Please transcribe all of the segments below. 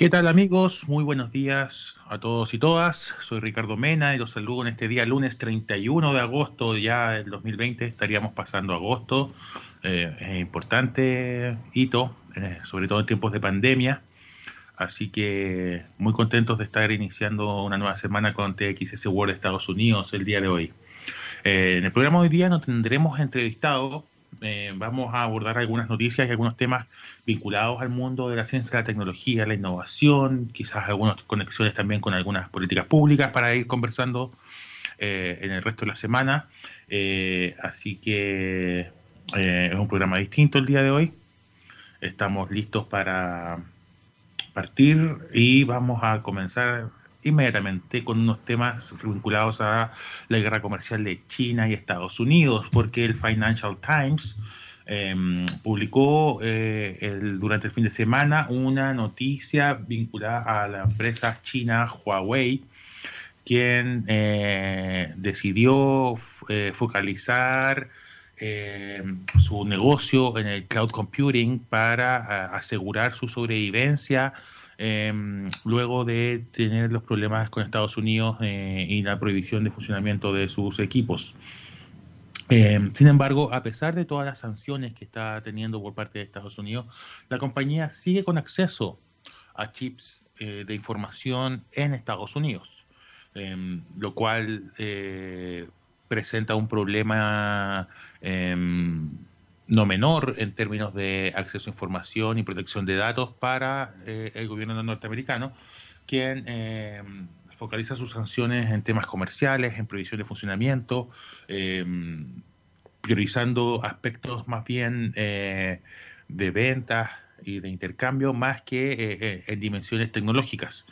¿Qué tal amigos? Muy buenos días a todos y todas. Soy Ricardo Mena y los saludo en este día lunes 31 de agosto ya del 2020. Estaríamos pasando agosto. Eh, es importante hito, eh, sobre todo en tiempos de pandemia. Así que muy contentos de estar iniciando una nueva semana con TXS World Estados Unidos el día de hoy. Eh, en el programa de hoy día nos tendremos entrevistado eh, vamos a abordar algunas noticias y algunos temas vinculados al mundo de la ciencia, la tecnología, la innovación, quizás algunas conexiones también con algunas políticas públicas para ir conversando eh, en el resto de la semana. Eh, así que es un programa distinto el día de hoy. Estamos listos para partir y vamos a comenzar inmediatamente con unos temas vinculados a la guerra comercial de China y Estados Unidos, porque el Financial Times em, publicó eh, durante el fin de semana una noticia vinculada a la empresa china Huawei, quien eh, decidió eh, focalizar su negocio en el cloud computing para asegurar su sobrevivencia Em, luego de tener los problemas con Estados Unidos eh, y la prohibición de funcionamiento de sus equipos. Em, sin embargo, a pesar de todas las sanciones que está teniendo por parte de Estados Unidos, la compañía sigue con acceso a chips eh, de información en Estados Unidos, em, lo cual eh, presenta un problema no menor en términos de acceso a información y protección de datos para eh, el gobierno norteamericano, quien eh, focaliza sus sanciones en temas comerciales, en prohibición de funcionamiento, eh, priorizando aspectos más bien de ventas y de intercambio más que en dimensiones tecnológicas.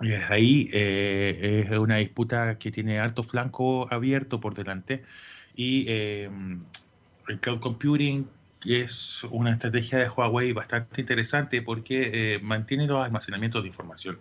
Y ahí es una disputa que tiene alto flanco abierto por delante y el cloud computing es una estrategia de Huawei bastante interesante porque eh, mantiene los almacenamientos de información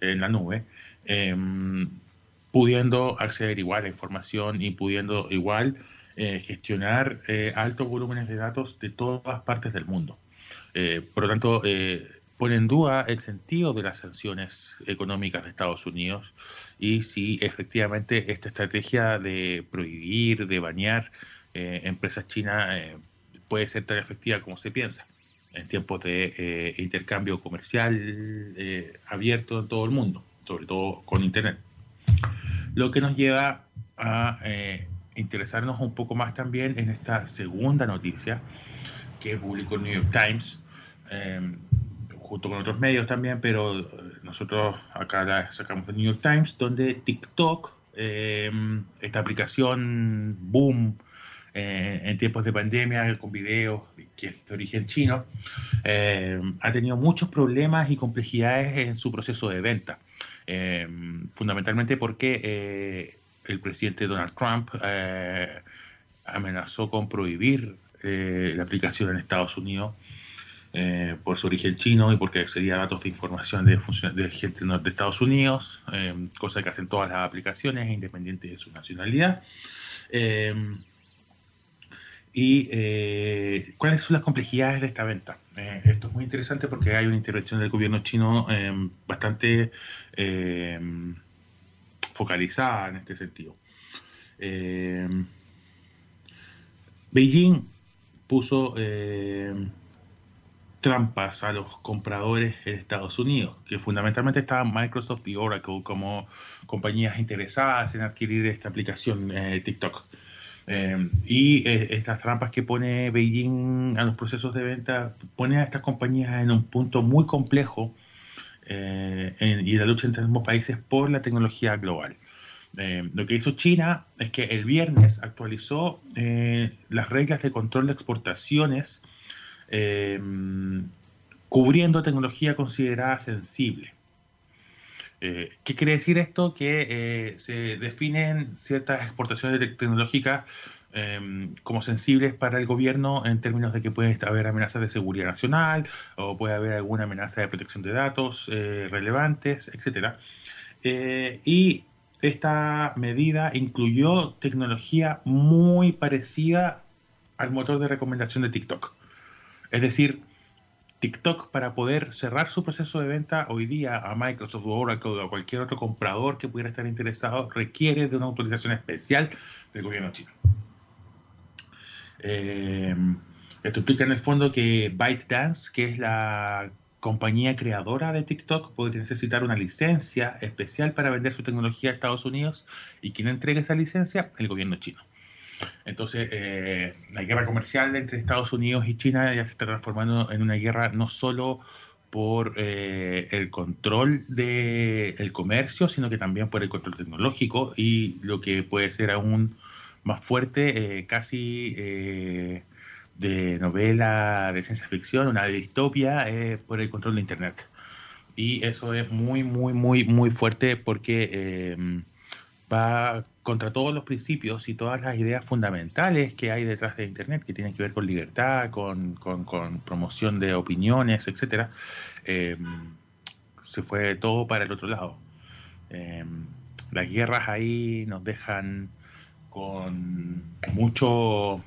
en la nube, em, pudiendo acceder igual a información y pudiendo igual eh, gestionar eh, altos volúmenes de datos de todas partes del mundo. por lo tanto, pone en duda el sentido de las sanciones económicas de Estados Unidos y si efectivamente esta estrategia de prohibir, de bañar eh, empresas chinas eh, puede ser tan efectiva como se piensa en tiempos de eh, intercambio comercial abierto en todo el mundo, sobre todo con Internet. Lo que nos lleva a interesarnos un poco más también en esta segunda noticia que publicó el New York Times, junto con otros medios también, pero nosotros acá la sacamos del New York Times, donde TikTok, esta aplicación boom, eh, en tiempos de pandemia con videos que es de origen chino, eh, ha tenido muchos problemas y complejidades en su proceso de venta. Eh, fundamentalmente porque el presidente Donald Trump amenazó con prohibir la aplicación en Estados Unidos por su origen chino y porque accedía a datos de información de, de gente de Estados Unidos, cosa que hacen todas las aplicaciones, independiente de su nacionalidad y eh, cuáles son las complejidades de esta venta. Eh, esto es muy interesante porque hay una intervención del gobierno chino em, bastante em, focalizada en este sentido. Em, Beijing puso trampas a los compradores en Estados Unidos, que fundamentalmente estaban Microsoft y Oracle como compañías interesadas en adquirir esta aplicación eh, TikTok. Eh, y eh, estas trampas que pone Beijing a los procesos de venta pone a estas compañías en un punto muy complejo eh, y la lucha entre ambos países por la tecnología global. lo que hizo China es que el viernes actualizó las reglas de control de exportaciones cubriendo tecnología considerada sensible. Eh, ¿Qué quiere decir esto? Que eh, se definen ciertas exportaciones tecnológicas em, como sensibles para el gobierno en términos de que puede haber amenazas de seguridad nacional o puede haber alguna amenaza de protección de datos eh, relevantes, etc. y esta medida incluyó tecnología muy parecida al motor de recomendación de TikTok. Es decir, TikTok para poder cerrar su proceso de venta hoy día a Microsoft o Oracle o a cualquier otro comprador que pudiera estar interesado requiere de una autorización especial del gobierno chino. Eh, esto implica en el fondo que ByteDance, que es la compañía creadora de TikTok, podría necesitar una licencia especial para vender su tecnología a Estados Unidos y quien entregue esa licencia, el gobierno chino. Entonces, eh, la guerra comercial entre Estados Unidos y China ya se está transformando en una guerra no solo por eh, el control del comercio, sino que también por el control tecnológico y lo que puede ser aún más fuerte, eh, casi de novela de ciencia ficción, una distopia, por el control de Internet. Y eso es muy, muy, muy, muy fuerte porque va contra todos los principios y todas las ideas fundamentales que hay detrás de Internet, que tienen que ver con libertad, con, promoción de opiniones, etcétera, eh, se fue todo para el otro lado. Eh, las guerras ahí nos dejan con mucho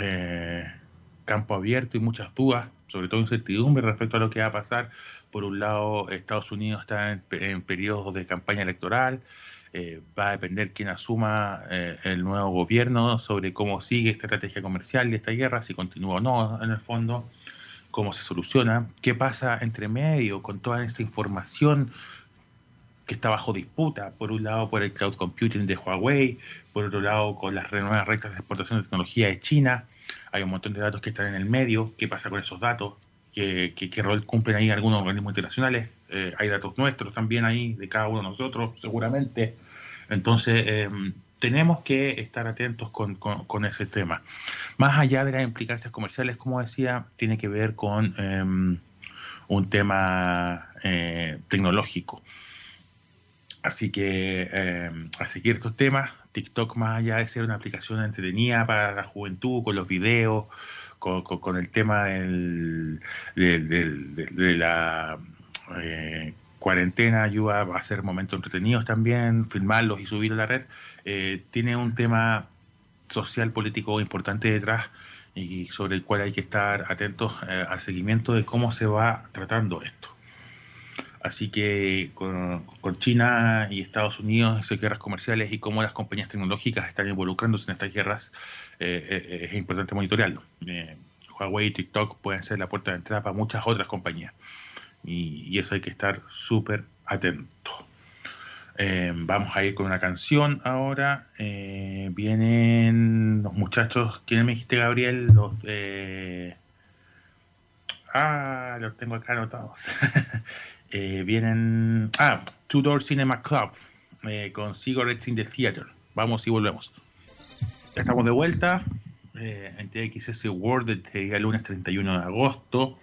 eh, campo abierto y muchas dudas, sobre todo incertidumbre respecto a lo que va a pasar. Por un lado, Estados Unidos está en, en periodos de campaña electoral, eh, va a depender quién asuma eh, el nuevo gobierno sobre cómo sigue esta estrategia comercial de esta guerra, si continúa o no en el fondo, cómo se soluciona, qué pasa entre medio con toda esta información que está bajo disputa, por un lado por el cloud computing de Huawei, por otro lado con las nuevas rectas de exportación de tecnología de China, hay un montón de datos que están en el medio, qué pasa con esos datos, qué, qué, rol cumplen ahí algunos organismos internacionales, eh, hay datos nuestros también ahí, de cada uno de nosotros, seguramente, entonces, em, tenemos que estar atentos con, ese tema. Más allá de las implicancias comerciales, como decía, tiene que ver con em, un tema eh, tecnológico. Así que em, a seguir estos temas, TikTok más allá de ser una aplicación entretenida para la juventud, con los videos, con, el tema del, de, la eh, cuarentena ayuda a hacer momentos entretenidos también, filmarlos y subir a la red, eh, tiene un tema social político importante detrás y sobre el cual hay que estar atentos eh, al seguimiento de cómo se va tratando esto. Así que con, China y Estados Unidos, esas guerras comerciales y cómo las compañías tecnológicas están involucrándose en estas guerras, eh, es importante monitorearlo. Huawei y TikTok pueden ser la puerta de entrada para muchas otras compañías y, eso hay que estar súper atento. Eh, vamos a ir con una canción ahora. Eh, vienen los muchachos, ¿quién me dijiste, Gabriel? Los eh, Ah, los tengo acá anotados. vienen. Ah, Tudor Cinema Club con Cigarettes in the Theater. Vamos y volvemos. Ya estamos de vuelta en TXS World este día lunes 31 de agosto.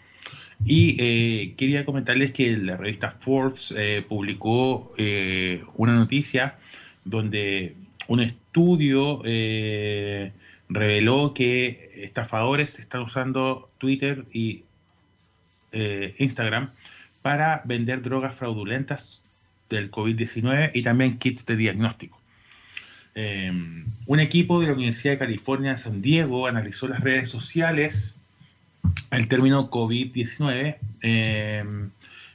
Y eh, quería comentarles que la revista Forbes eh, publicó eh, una noticia donde un estudio reveló que estafadores están usando Twitter y Instagram para vender drogas fraudulentas del COVID-19 y también kits de diagnóstico. un equipo de la Universidad de California en San Diego analizó las redes sociales el término COVID-19 eh,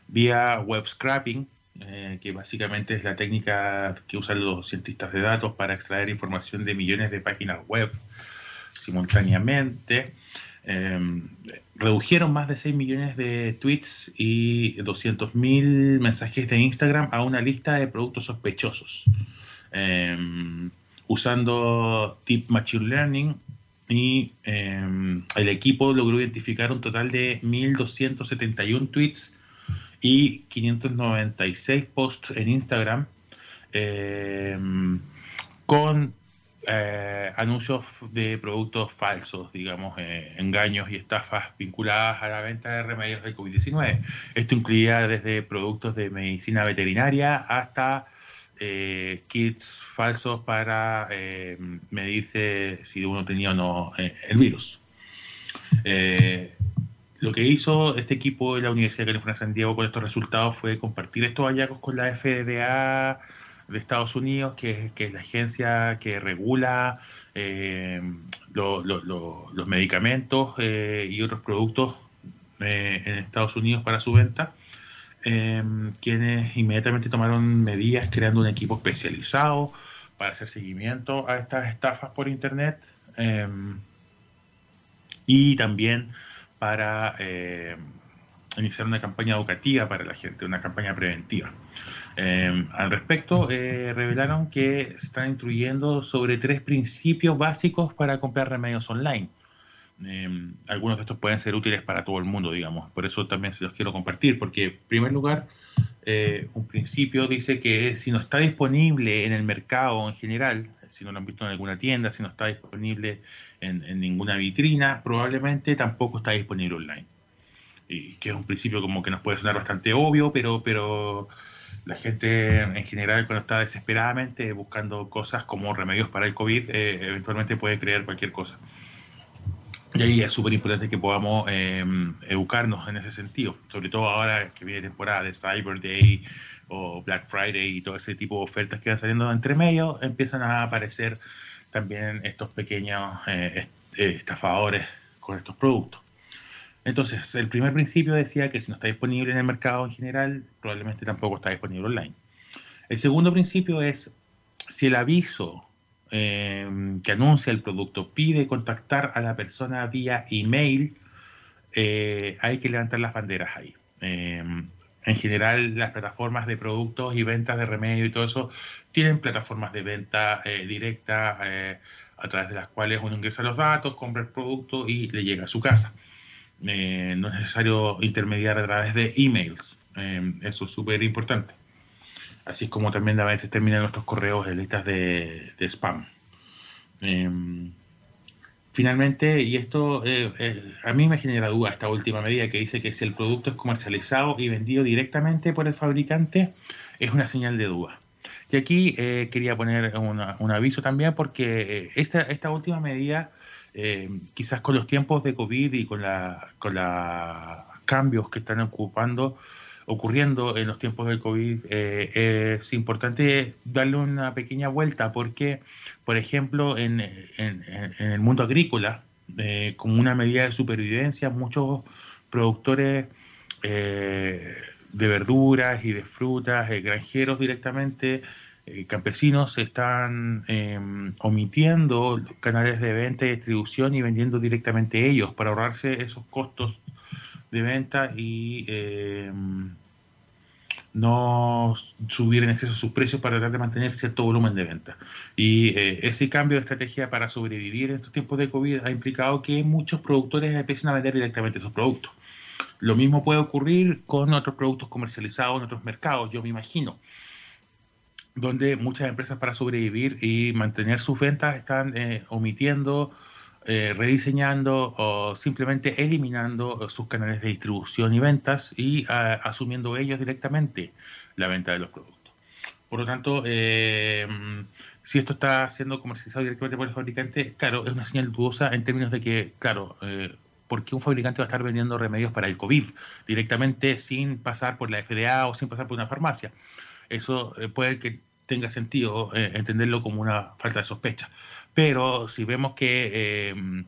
vía web scrapping, eh, que básicamente es la técnica que usan los cientistas de datos para extraer información de millones de páginas web simultáneamente. Eh, redujeron más de 6 millones de tweets y 200.000 mensajes de Instagram a una lista de productos sospechosos. usando Deep Machine Learning y em, el equipo logró identificar un total de 1.271 tweets y 596 posts en Instagram em, con eh, anuncios de productos falsos, digamos, eh, engaños y estafas vinculadas a la venta de remedios del COVID-19. Esto incluía desde productos de medicina veterinaria hasta eh, kits falsos para eh, medirse si uno tenía o no eh, el virus. Eh, lo que hizo este equipo de la Universidad de California San Diego con estos resultados fue compartir estos hallazgos con la FDA de Estados Unidos, que, es la agencia que regula los medicamentos y otros productos en Estados Unidos para su venta, em, quienes inmediatamente tomaron medidas creando un equipo especializado para hacer seguimiento a estas estafas por Internet em, y también para em, iniciar una campaña educativa para la gente, una campaña preventiva. al respecto, eh, revelaron que se están instruyendo sobre tres principios básicos para comprar remedios online. Em, algunos de estos pueden ser útiles para todo el mundo, digamos. Por eso también se los quiero compartir, porque en primer lugar, eh, un principio dice que si no está disponible en el mercado en general, si no lo han visto en alguna tienda, si no está disponible en, ninguna vitrina, probablemente tampoco está disponible online. Y que es un principio como que nos puede sonar bastante obvio, pero, pero la gente en general cuando está desesperadamente buscando cosas como remedios para el COVID, eh, eventualmente puede creer cualquier cosa. Y ahí es súper importante que podamos em, educarnos en ese sentido, sobre todo ahora que viene temporada de Cyber Day o Black Friday y todo ese tipo de ofertas que van saliendo entre medio, empiezan a aparecer también estos pequeños eh, eh, estafadores con estos productos. Entonces, el primer principio decía que si no está disponible en el mercado en general, probablemente tampoco está disponible online. El segundo principio es si el aviso Em, que anuncia el producto pide contactar a la persona vía email, eh, hay que levantar las banderas ahí. Em, en general, las plataformas de productos y ventas de remedio y todo eso tienen plataformas de venta eh, directa eh, a través de las cuales uno ingresa los datos, compra el producto y le llega a su casa. no es necesario intermediar a través de emails. Em, eso es súper importante así como también a veces terminan nuestros correos en listas de, spam. Em, finalmente, y esto eh, eh, a mí me genera duda esta última medida que dice que si el producto es comercializado y vendido directamente por el fabricante, es una señal de duda. Y aquí eh, quería poner un aviso también porque esta, esta última medida, quizás con los tiempos de COVID y con los con la cambios que están ocupando, ocurriendo en los tiempos del COVID, eh, es importante darle una pequeña vuelta porque, por ejemplo, en, el mundo agrícola, eh, como una medida de supervivencia, muchos productores eh, de verduras y de frutas, granjeros directamente, campesinos están em, omitiendo canales de venta y distribución y vendiendo directamente ellos para ahorrarse esos costos de venta y eh, no subir en exceso sus precios para tratar de mantener cierto volumen de venta. Y eh, ese cambio de estrategia para sobrevivir en estos tiempos de COVID ha implicado que muchos productores empiecen a vender directamente esos productos. Lo mismo puede ocurrir con otros productos comercializados en otros mercados, yo me imagino donde muchas empresas para sobrevivir y mantener sus ventas están eh, omitiendo eh, rediseñando o simplemente eliminando sus canales de distribución y ventas y asumiendo ellos directamente la venta de los productos. Por lo tanto, eh, si esto está siendo comercializado directamente por el fabricante, claro, es una señal dudosa en términos de que, claro, eh, ¿por qué un fabricante va a estar vendiendo remedios para el COVID directamente sin pasar por la FDA o sin pasar por una farmacia? Eso puede que tenga sentido entenderlo como una falta de sospecha pero si vemos que em,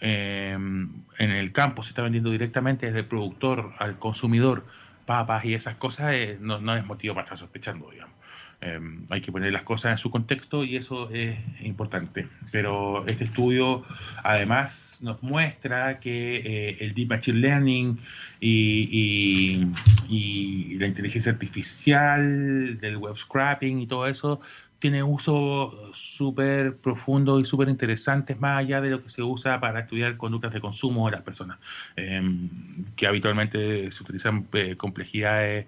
em, en el campo se está vendiendo directamente desde el productor al consumidor papas y esas cosas, eh, no, es motivo para estar sospechando, digamos. Em, hay que poner las cosas en su contexto y eso es importante. Pero este estudio además nos muestra que eh, el Deep Machine Learning y, y, la inteligencia artificial, del web scrapping y todo eso tiene uso súper profundo y súper interesantes, más allá de lo que se usa para estudiar conductas de consumo de las personas, em, que habitualmente se utilizan eh, complejidades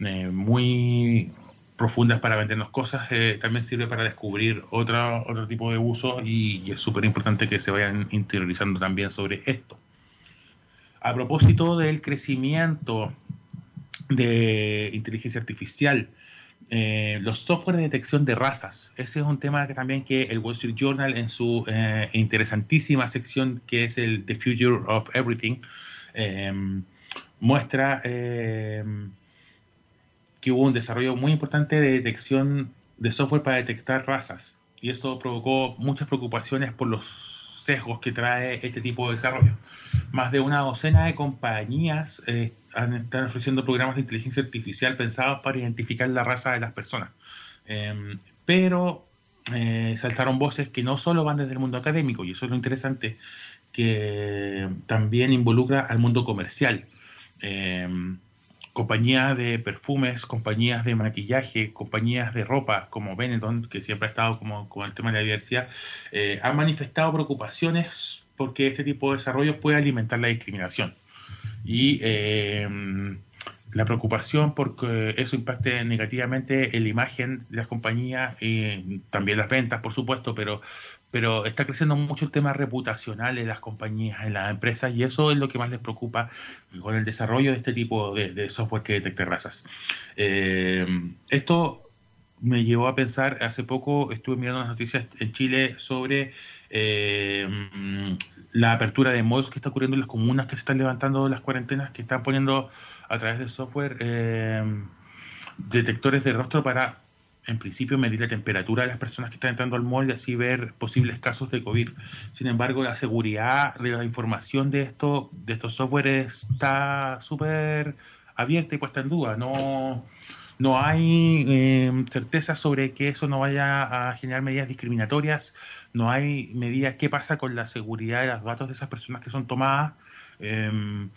eh, muy profundas para vendernos cosas, eh, también sirve para descubrir otro, otro tipo de uso y, es súper importante que se vayan interiorizando también sobre esto. A propósito del crecimiento de inteligencia artificial, eh, los software de detección de razas. Ese es un tema que también que el Wall Street Journal en su eh, interesantísima sección que es el The Future of Everything em, muestra em, que hubo un desarrollo muy importante de detección de software para detectar razas y esto provocó muchas preocupaciones por los que trae este tipo de desarrollo. Más de una docena de compañías eh, están ofreciendo programas de inteligencia artificial pensados para identificar la raza de las personas. Em, pero eh, se alzaron voces que no solo van desde el mundo académico, y eso es lo interesante, que también involucra al mundo comercial. Em, compañías de perfumes, compañías de maquillaje, compañías de ropa como Benetton, que siempre ha estado como con el tema de la diversidad, eh, han manifestado preocupaciones porque este tipo de desarrollos puede alimentar la discriminación. Y eh, la preocupación porque eso impacte negativamente en la imagen de las compañías y también las ventas, por supuesto, pero, pero está creciendo mucho el tema reputacional de las compañías, en las empresas, y eso es lo que más les preocupa con el desarrollo de este tipo de, software que detecte razas. Eh, esto me llevó a pensar, hace poco estuve mirando las noticias en Chile sobre eh, la apertura de modos que está ocurriendo en las comunas que se están levantando las cuarentenas, que están poniendo a través de software eh, detectores de rostro para, en principio, medir la temperatura de las personas que están entrando al mall y así ver posibles casos de COVID. Sin embargo, la seguridad de la información de, esto, de estos softwares está súper abierta y puesta en duda. No, no hay eh, certeza sobre que eso no vaya a generar medidas discriminatorias, no hay medidas, qué pasa con la seguridad de los datos de esas personas que son tomadas. Em,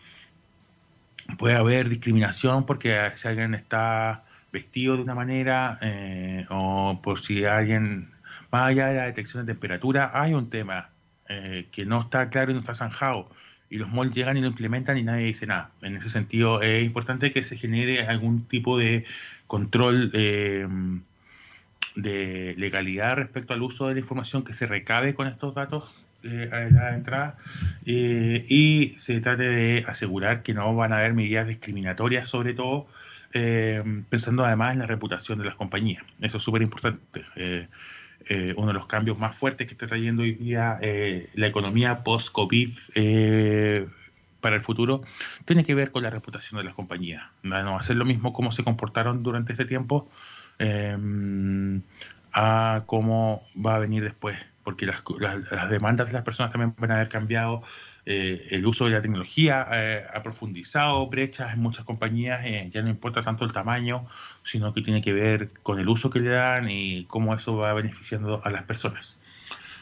puede haber discriminación porque si alguien está vestido de una manera eh, o por si alguien, más allá de la detección de temperatura, hay un tema eh, que no está claro y no está zanjado. Y los malls llegan y lo implementan y nadie dice nada. En ese sentido, es importante que se genere algún tipo de control eh, de legalidad respecto al uso de la información que se recabe con estos datos eh, a la entrada eh, y se trate de asegurar que no van a haber medidas discriminatorias, sobre todo eh, pensando además en la reputación de las compañías. Eso es súper importante. uno de los cambios más fuertes que está trayendo hoy día la economía post-COVID para el futuro tiene que ver con la reputación de las compañías. No ser lo mismo cómo se comportaron durante ese tiempo a cómo va a venir después porque las, las, demandas de las personas también van a haber cambiado, eh, el uso de la tecnología eh, ha profundizado brechas en muchas compañías, eh, ya no importa tanto el tamaño, sino que tiene que ver con el uso que le dan y cómo eso va beneficiando a las personas.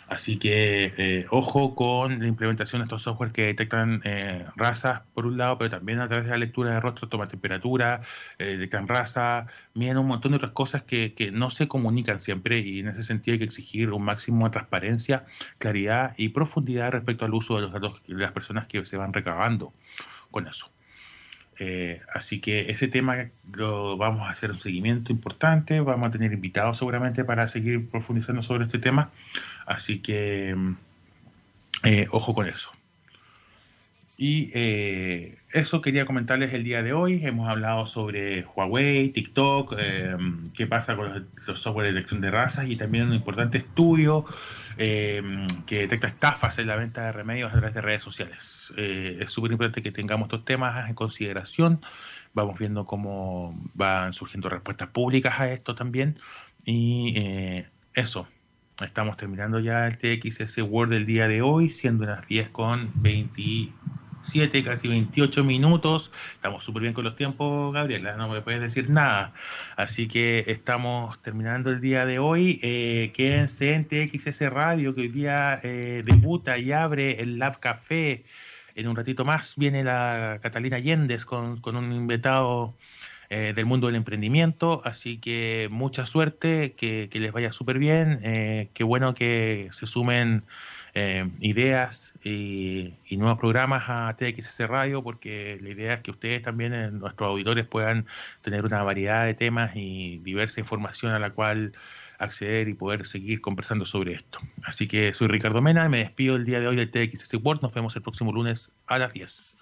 Así que eh, ojo con la implementación de estos software que detectan eh, razas, por un lado, pero también a través de la lectura de rostro toma temperatura, eh, detectan raza, miren un montón de otras cosas que, que, no se comunican siempre y en ese sentido hay que exigir un máximo de transparencia, claridad y profundidad respecto al uso de los datos de las personas que se van recabando con eso. Eh, así que ese tema lo vamos a hacer un seguimiento importante, vamos a tener invitados seguramente para seguir profundizando sobre este tema, así que mm, eh, ojo con eso. Y eh, eso quería comentarles el día de hoy. Hemos hablado sobre Huawei, TikTok, eh, qué pasa con los, software de detección de razas y también un importante estudio eh, que detecta estafas en la venta de remedios a través de redes sociales. es súper importante que tengamos estos temas en consideración. Vamos viendo cómo van surgiendo respuestas públicas a esto también. Y eso, estamos terminando ya el TXS Word del día de hoy, siendo las 10 con 20 7, casi 28 minutos. Estamos súper bien con los tiempos, Gabriela, no me puedes decir nada. Así que estamos terminando el día de hoy. Eh, quédense en TXS Radio, que hoy día eh, debuta y abre el Lab Café. En un ratito más viene la Catalina Yéndez con, un invitado eh, del mundo del emprendimiento. Así que mucha suerte, que, les vaya súper bien. Eh, qué bueno que se sumen ideas y, nuevos programas a TXS Radio, porque la idea es que ustedes también, eh, nuestros auditores, puedan tener una variedad de temas y diversa información a la cual acceder y poder seguir conversando sobre esto. Así que soy Ricardo Mena, me despido el día de hoy del TXS World, nos vemos el próximo lunes a las 10.